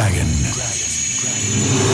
Dragon. Dragon.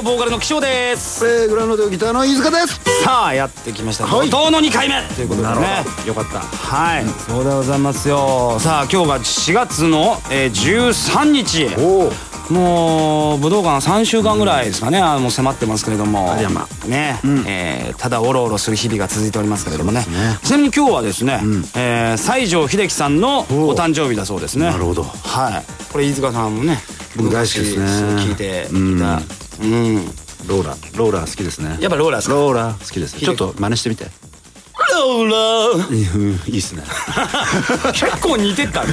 オボーカルの岸尾です。えー、グランドでギターの飯塚です。さあやってきました。はい。怒涛の2回目。ということでね。よかった。はい。そうでございますよ。さあ今日が4月の、えー、13日。おおもう武道館3週間ぐらいですかね。あのもう迫ってますけれども。ありゃま。ね、えーただおろおろする日々が続いておりますけれどもね。ね。ちなみに今日はですね、えー西城秀樹さんのお誕生日だそうですね。なるほど。はい。これ飯塚さんもね僕大好きですね。聞いていたうんローラローラ好きですね。やっぱローラーですかローラ好きです。ちょっと真似してみていいっすね。結構似てたね。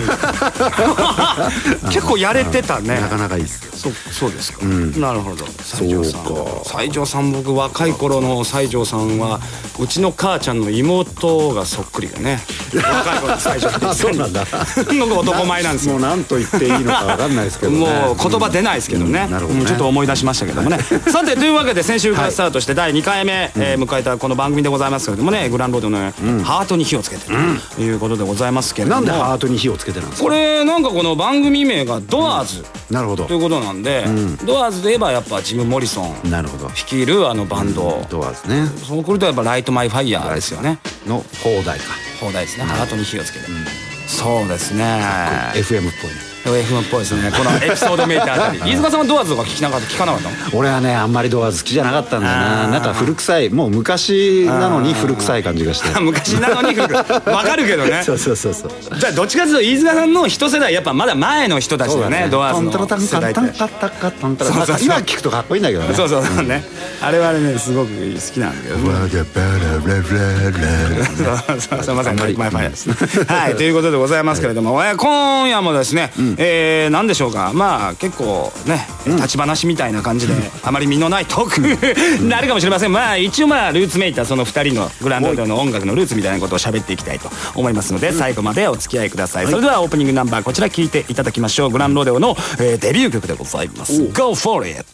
結構やれてたね。なかなかいいっす。よそそうですか、なるほど。西条さん。西条さん僕若い頃の西条さんはうちの母ちゃんの妹がそっくりでね。若い頃の西条さん。そうなんだ。のが男前なんですよ。もう何と言っていいのかわかんないですけどね。もう言葉出ないですけどね,、うんなるほどちょっと思い出しましたけどもね。さてというわけで先週からスタートして第2回目、えー迎えたこの番組でございますけれどもねグランロードの、ハートに火をつけてということでございますけれども。なんでハートに火をつけてなんですこかれなんかこの番組名が「ドアーズ、なるほど。ということなんで、ドアーズで言えばやっぱジム・モリソン。なるほど。率いるあのバンド、ドアですね。そうくるとやっぱ「ライト・マイ・ファイヤー」ですよね。の放題か。放題ですね。ハートに火をつけて、そうですね。FM っぽいね FM っぽいですね。このエピソードメーターあたり。飯塚さんはドアーズとか聞きなかった聞かなかったの？俺はねあんまりドアーズ好きじゃなかったんだよな。なんか古臭い。もう昔なのに古臭い感じがして。昔なのに古く わかるけどね。そうそうそうそう。じゃあどっちかというと飯塚さんの一世代やっぱまだ前の人たちだねドアーズの世代って今聞くとかっこいいんだけどねそうそうそうねあれはねすごく好きなんだけどねそうそうすみません、ね。はい、ということでございますけれども、えー今夜もですね、えー何でしょうか、まあ結構ね、立ち話みたいな感じで、あまり身のないトークになるかもしれません。まあ一応まあルーツめいたその二人のグランドの音楽のルーツみたいなことを喋っていきたいと思いますので、最後までお付き合いください。それではオープニングナンバーこちら聞いていただきましょう。グランロデオの、えーデビュー曲でございます。Go for it!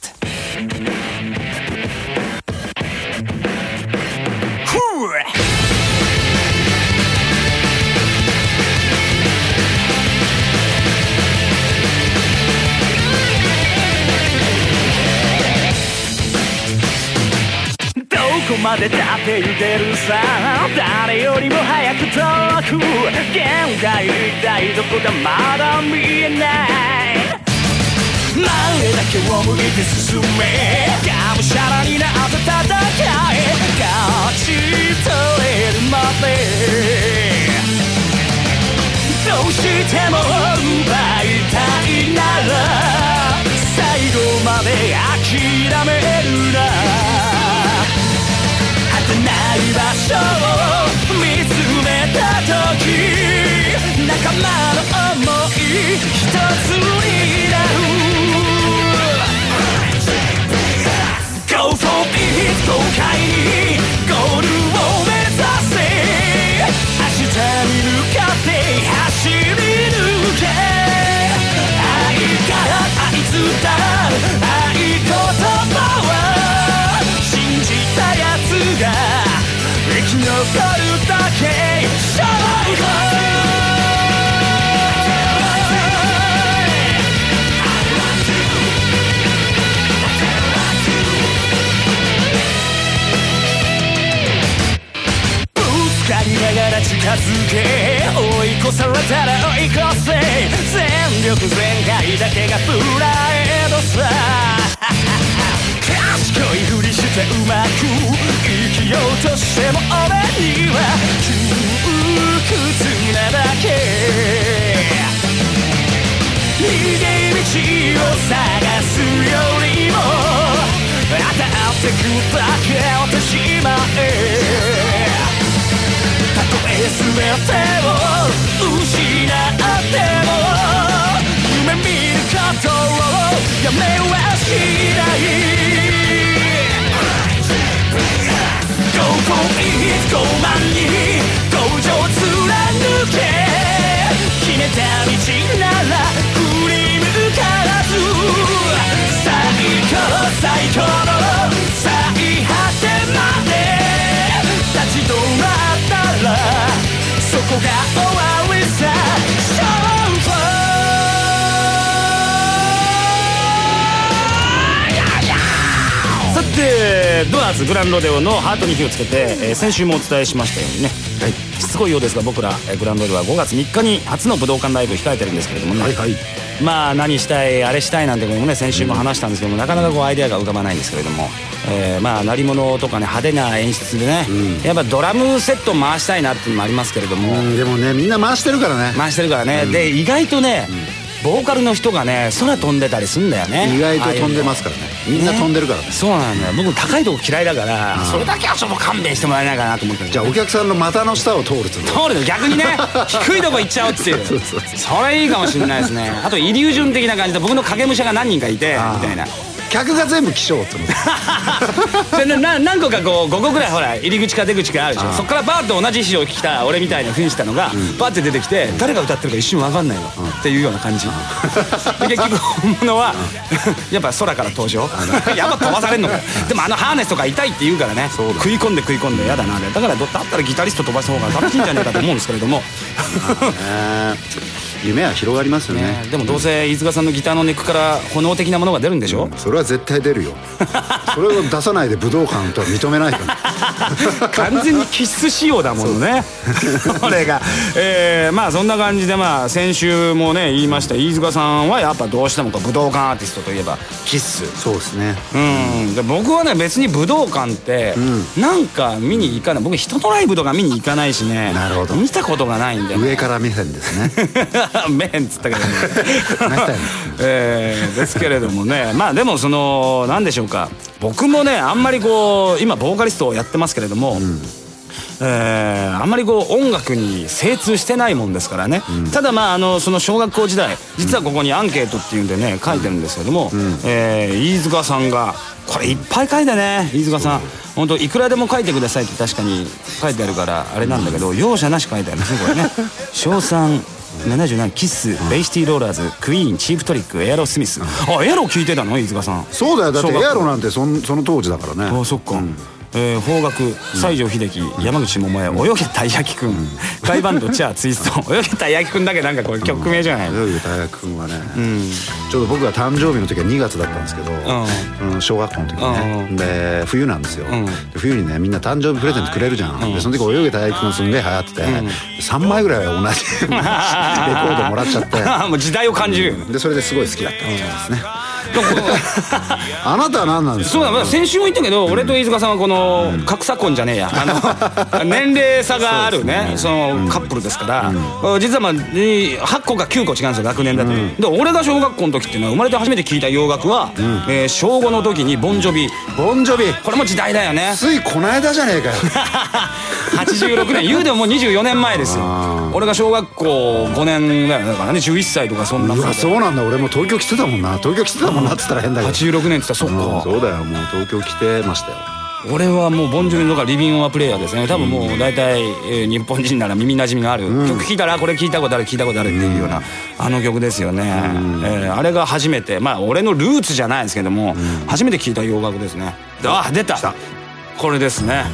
でだって行けるさ。誰よりも早く遠く限界一体どこかまだ見えない。前だけを向いて進め。がむしゃらになって戦え。勝ち取れるまで。どうしても奪いたいなら。てうまく生きようとしても俺には窮屈なだけ逃げ道を探すよりも当たってくだけ落としまえたとえ全てを失っても夢見ることをやめはしない傲慢に貫け決めた道なら振り向からず最高最高の最果てまで立ち止まったらそこが終わさてドアーズグランロデオのハートに火をつけて、えー先週もお伝えしましたようにね、しつこいようですが僕ら、えーグランロデオは5月3日に初の武道館ライブを控えてるんですけれどもね、はいはい。まあ何したいあれしたいなんてこともね先週も話したんですけどもなかなかこうアイデアが浮かばないんですけれども、えーまあ鳴り物とかね派手な演出でね、やっぱドラムセット回したいなっていうのもありますけれども、うんでもねみんな回してるからね。回してるからね、で意外とね、ボーカルの人がね空飛んでたりすんだよね。意外と飛んでますからね。みんな飛んでるからね。そうなんだよ。僕高いとこ嫌いだからそれだけはちょっと勘弁してもらえないかなと思ってる。じゃあお客さんの股の下を通るつもり通るの逆にね 低いとこ行っちゃおうっていう。そうそうそれいいかもしれないですね。あとイリュージョン的な感じで僕の影武者が何人かいてみたいな客が全部気象って思って。でなな何個かこう5個ぐらいほら入り口か出口かあるでしょそっからバーッと同じ衣装を着た俺みたいな扮したのがバーッて出てきて誰が歌ってるか一瞬分かんないのっていうような感じ。で結局本物はやっぱ空から登場。やっぱ飛ばされんのかよ。でもあのハーネスとか痛いって言うからね食い込んで食い込んでやだなだからどだったらギタリスト飛ばした方が楽しいんじゃないかと思うんですけれども。ね夢は広がりますよね。ねでもどうせ飯塚さんのギターのネックから炎的なものが出るんでしょ？それは絶対出るよ。それを出さないで武道館とは認めないから。完全に気質仕様だもんね。これが。えーまあそんな感じでまあ先週もね言いました。飯塚さんはやっぱどうしても武道館アーティストといえばキッス。そうですね。うん。で僕はね別に武道館ってなんか見に行かない。僕人のライブとか見に行かないしね。なるほど。見たことがないんで上から目線ですね メンっつったけどね。えーですけれどもね。まあでもその何でしょうか。僕もねあんまりこう今ボーカリストをやってますけれども、えーあんまりこう音楽に精通してないもんですからね、ただまああのその小学校時代実はここにアンケートっていうんでね書いてるんですけども、えー飯塚さんがこれいっぱい書いてね飯塚さん。本当いくらでも書いてくださいって確かに書いてあるからあれなんだけど容赦なし書いてあるんですねこれね。賞 賛77キスベイシティローラーズクイーンチープトリックエアロスミス。あエアロ聞いてたの？飯塚さん。そうだよ。だってエアロなんてそんその当時だからね。あそっか、えー邦楽西城秀樹、山口百恵泳げたい焼きくん。ガイバンドチャーツイスト。泳げたい焼きくんだけなんかこれ曲名じゃない、泳ぐ大学君はね、ちょうど僕が誕生日の時は2月だったんですけど、うん。小学校の時ね、で冬なんですよ、で冬にねみんな誕生日プレゼントくれるじゃん、でその時泳げ大学君すんげえ流行ってて、3枚ぐらい同じ レコードもらっちゃって。もう時代を感じるでそれですごい好きだったみたいですね、あなたは何なんですか？そうだ、まあ、先週も言ったけど、俺と飯塚さんはこの格差婚じゃねえや。あの 年齢差があるね。そのカップルですから、実はまあ8個か9個違うんですよ学年だと、で俺が小学校の時っていうのは生まれて初めて聞いた洋楽は、えー小5の時にボンジョビ。ボンジョビ。これも時代だよね。ついこの間じゃねえかよ 86年。言うでももう24年前ですよ。俺が小学校5年だよね。だからね11歳とかそんなうわそうなんだ。俺も東京来てたもんな。東京来てたもんなっつったら変だけど。86年って言ったらそっか、うん。そうだよ。もう東京来てましたよ。俺はもうボンジョビとかリビングオアプレイヤーですね。多分もう大体、えー日本人なら耳なじみがある、曲聴いたらあこれ聞いたことある聞いたことあるっていうような、あの曲ですよね、えーあれが初めて。まあ俺のルーツじゃないですけども、初めて聞いた洋楽ですね。あ出たこれですね。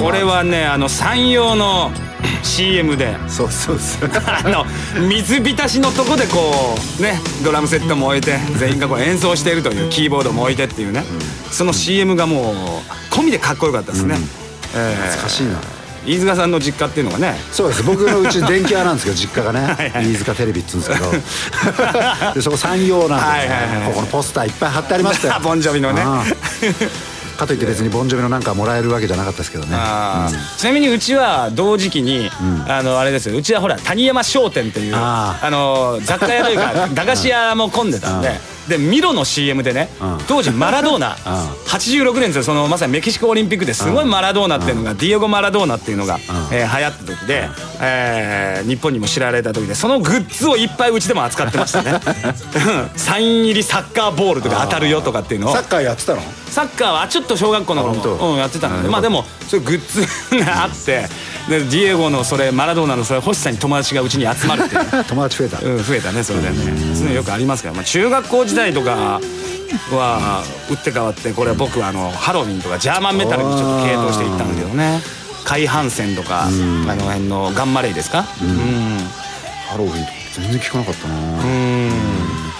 これはねあの山陽の CM で。そうそうそう。あの水浸しのとこでこうねドラムセットも置いて全員がこう演奏しているというキーボードも置いてっていうね。その CM がもう込みでかっこよかったですね、えー懐かしいな。飯塚さんの実家っていうのがね。そうです。僕のうち電気屋なんですけど実家がね。はいはい飯塚テレビっつうんですけど。でそこ山陽なんで、はいはいはいここのポスターいっぱい貼ってありましたよ。ボンジョビのねかといって別にボンジョビのなんかもらえるわけじゃなかったですけどね。ちなみにうちは同時期に、あのあれですよ。うちはほら谷山商店っていうああの雑貨屋というか 駄菓子屋も混んでたんで。でミロの CM でねうん。当時マラドーナ。86年ですよ。そのまさにメキシコオリンピックですごいマラドーナっていうのがディエゴ・マラドーナっていうのがえー流行った時でえー日本にも知られた時でそのグッズをいっぱいうちでも扱ってましたね。うん。サイン入りサッカーボールとか当たるよとかっていうのを。サッカーやってたの？サッカーはちょっと小学校の頃あ本当？うん、やってたので。まあでもそういうグッズがあってでディエゴのそれマラドーナのそれ欲しさに友達がうちに集まるっていう。ね 友達増えた。うん、増えたねそれでね。そういうのよくありますから、まあ、中学校時代とかは打って変わってこれは僕はあのハロウィンとかジャーマンメタルにちょっと傾倒していったんだけどね。海浜線とかあの辺のガンマレイですか？うん。ハロウィンとか全然聞かなかったな。うん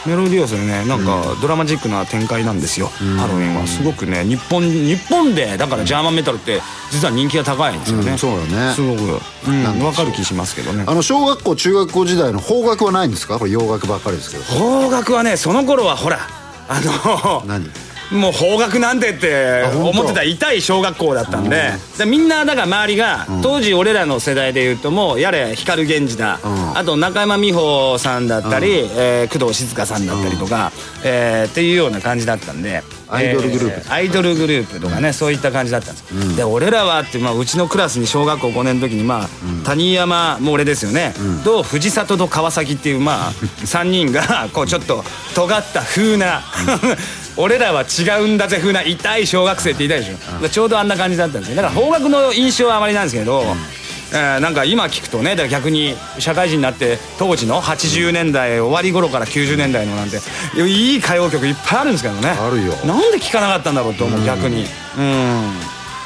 メロディアスでねなんかドラマチックな展開なんですよハロウィンは。すごくね日本日本でだからジャーマンメタルって実は人気が高いんですよね、うんそうだね。すごく、うん、分かる気しますけどね。あの小学校中学校時代の邦楽はないんですか？これ洋楽ばっかりですけど。邦楽はねその頃はほらあの何？もう邦楽なんてって思ってた痛い小学校だったんで。でみんなだから周りが当時俺らの世代でいうともうやれ光源氏だ。ん。あと中山美穂さんだったりえー工藤静香さんだったりとかえーっていうような感じだったんで。アイドルグループえアイドルグループとかねそういった感じだったんです。よで俺らはってまあうちのクラスに小学校5年の時にまあ谷山も俺ですよね。と藤里と川崎っていうまあ 3人がこうちょっと尖った風な俺らは違うんだぜ風な。痛い小学生って言いたいでしょ。ちょうどあんな感じだったんですよ。だから邦楽の印象はあまりなんですけど、えーなんか今聞くとねだから逆に社会人になって当時の80年代終わり頃から90年代のなんていい歌謡曲いっぱいあるんですけどね。あるよ。なんで聞かなかったんだろうと思う逆に。うん。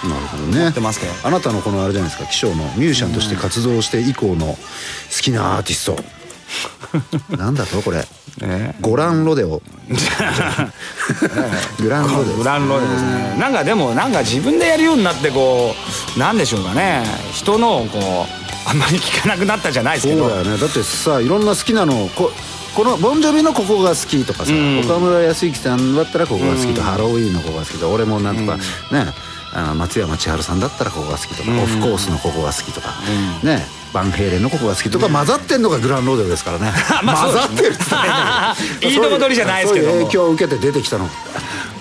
なるほどね。ってますけど。あなたのこのあれじゃないですか気象のミュージシャンとして活動して以降の好きなアーティストなんだとこれ？えゴランロデオグランロデオグランロデですね。なんかでもなんか自分でやるようになってこうなんでしょうかね。人のをこうあんまり聞かなくなったじゃないですそうけどだよね。だってさいろんな好きなのここのボンジョビのここが好きとかさ、ん。岡村康之さんだったらここが好きとか、ハロウィーンのここが好きとか俺もなんとか、ねあの松山千春さんだったらここが好きとか、オフコースのここが好きとか、ねバンヘイレンのここが好きとか混ざってんのがグランローデオですからね。まあ混ざってるっつったら変だけどいいとこ取りじゃないですけど影響を受けて出てきたの。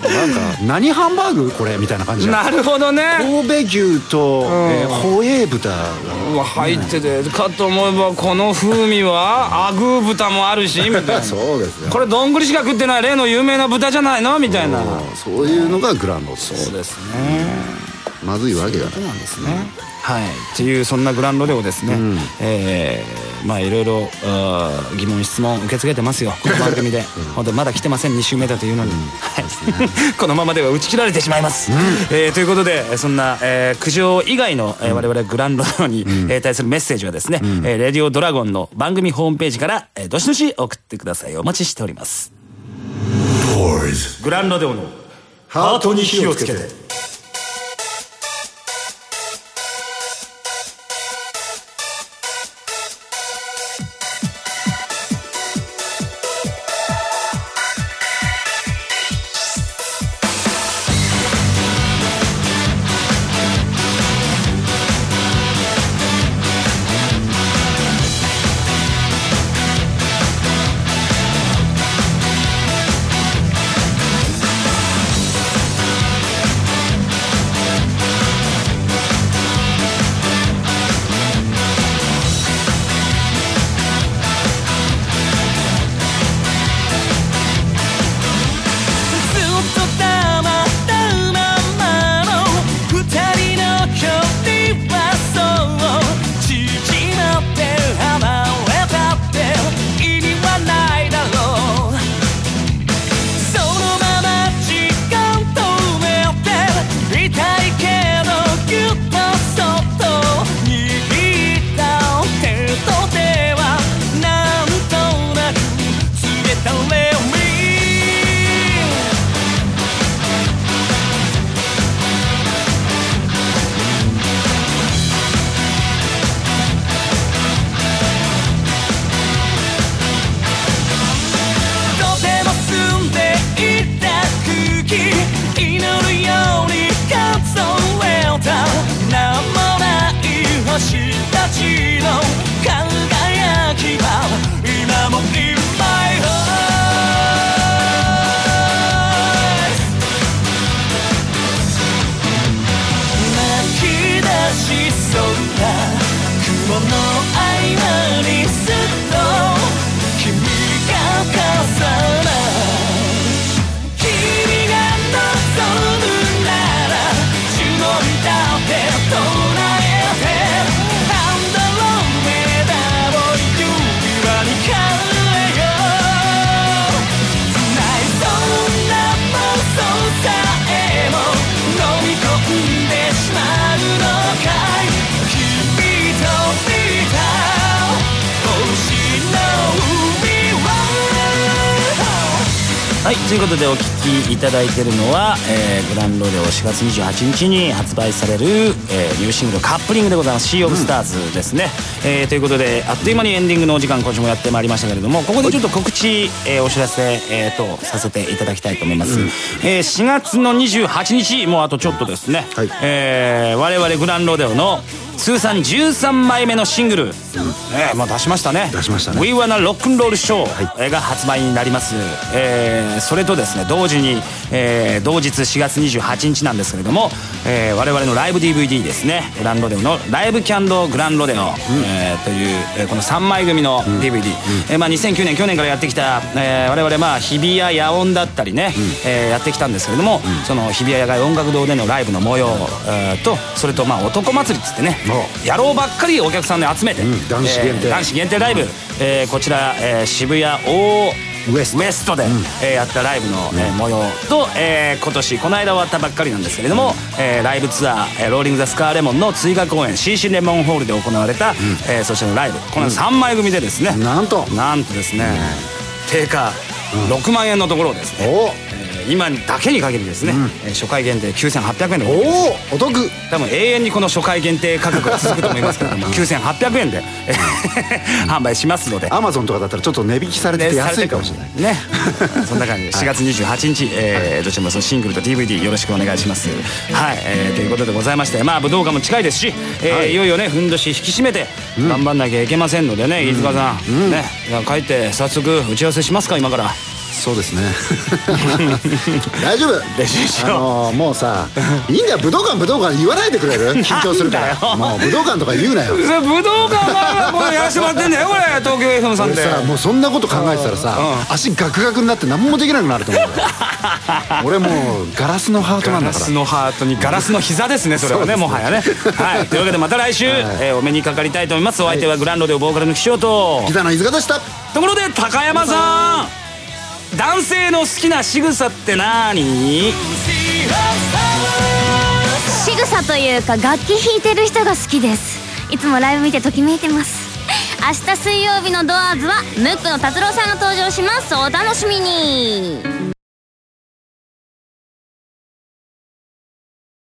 なんか何ハンバーグこれみたいな感じなるほどね。神戸牛と、えーホエー豚。が入っててかと思えばこの風味はアグー豚もあるしみたいな。そうですよ。これどんぐりしか食ってない例の有名な豚じゃないの？みたいな。そういうのがグランローデオそうですねまずいわけがない。そうなんですね。はい。っていうそんなグランロデオですね、えーまあいろいろ疑問質問受け付けてますよ。この番組で。本当まだ来てません。2週目だというのに、はい。このままでは打ち切られてしまいます、えーということでそんな、えー苦情以外の、えー我々グランロデオに、えー対するメッセージはですね、えーレディオドラゴンの番組ホームページから、えーどしどし送ってください。お待ちしております。グランロデオのハートに火をつけてはいということでお聴きいただいているのは、えーグランロデオ4月28日に発売される、えーニューシングルカップリングでございます「シー・オブ・スターズ」ですね、えーということであっという間にエンディングのお時間今週もやってまいりましたけれどもここでちょっと告知、えーお知らせ、えーとさせていただきたいと思います、えー4月の28日もうあとちょっとですね、はい。えー我々グランロデオの通算13枚目のシングル、ねまあ出しましたね。出しましたね。We Wanna Rock and Roll Show えーが発売になります、えーそれとですね同時に、えー同日4月28日なんですけれども、えー我々のライブ DVD ですね。グランロデオの「ライブキャンドグランロデオ」えーという、えーこの3枚組の DVD、えーまあ、2009年去年からやってきた、えー我々まあ日比谷野音だったりね、えーやってきたんですけれども、その日比谷野外音楽堂でのライブの模様、えーとそれとまあ男祭りっつってね野郎ばっかりお客さんで集めて、ん。男子えー男子限定ライブ、えーこちら、えー渋谷大ウエスト。ウエストで、えーやったライブの、えー模様と、えー今年この間終わったばっかりなんですけれども、えーライブツアー、えーローリング・ザ・スカーレモンの追加公演 CC レモンホールで行われた、えーそしてのライブ。この3枚組でですね、なんと。なんとですね、定価6万円のところをですね、今だけに限りですね、えー初回限定9800円でおおお得。多分永遠にこの初回限定価格が続くと思いますけれども 9800円でえー 販売しますので。アマゾンとかだったらちょっと値引きされてて安いかもしれない。ね。そんな感じで4月28日、えーどちらもそのシングルと DVD よろしくお願いします。はい、えーということでございましてまあ武道館も近いですし、えーい、よいよねふんどし引き締めて頑張んなきゃいけませんのでね飯塚さん、ね。じゃあ帰って早速打ち合わせしますか今からそうですね。大丈夫？練習しよう。あのーもうさいいんだよ武道館武道館言わないでくれる？緊張するから。もう武道館とか言うなよ。武道館がこれやらせてもらってんだよこれ。東京 FM さんで。俺さもうそんなこと考えてたらさ足ガクガクになって何もできなくなると思うよ。俺もうガラスのハートなんだから。ガラスのハートにガラスの膝ですねそれはねもはやね。はい。というわけでまた来週、えーお目にかかりたいと思います。お相手はグランドでボーカルの岸尾と。ギターの飯塚でした。ところで高山さん男性の好きな仕草って何？仕草というか楽器弾いてる人が好きです。いつもライブ見てときめいてます。明日水曜日のドアーズはムックの達郎さんが登場します。お楽しみに。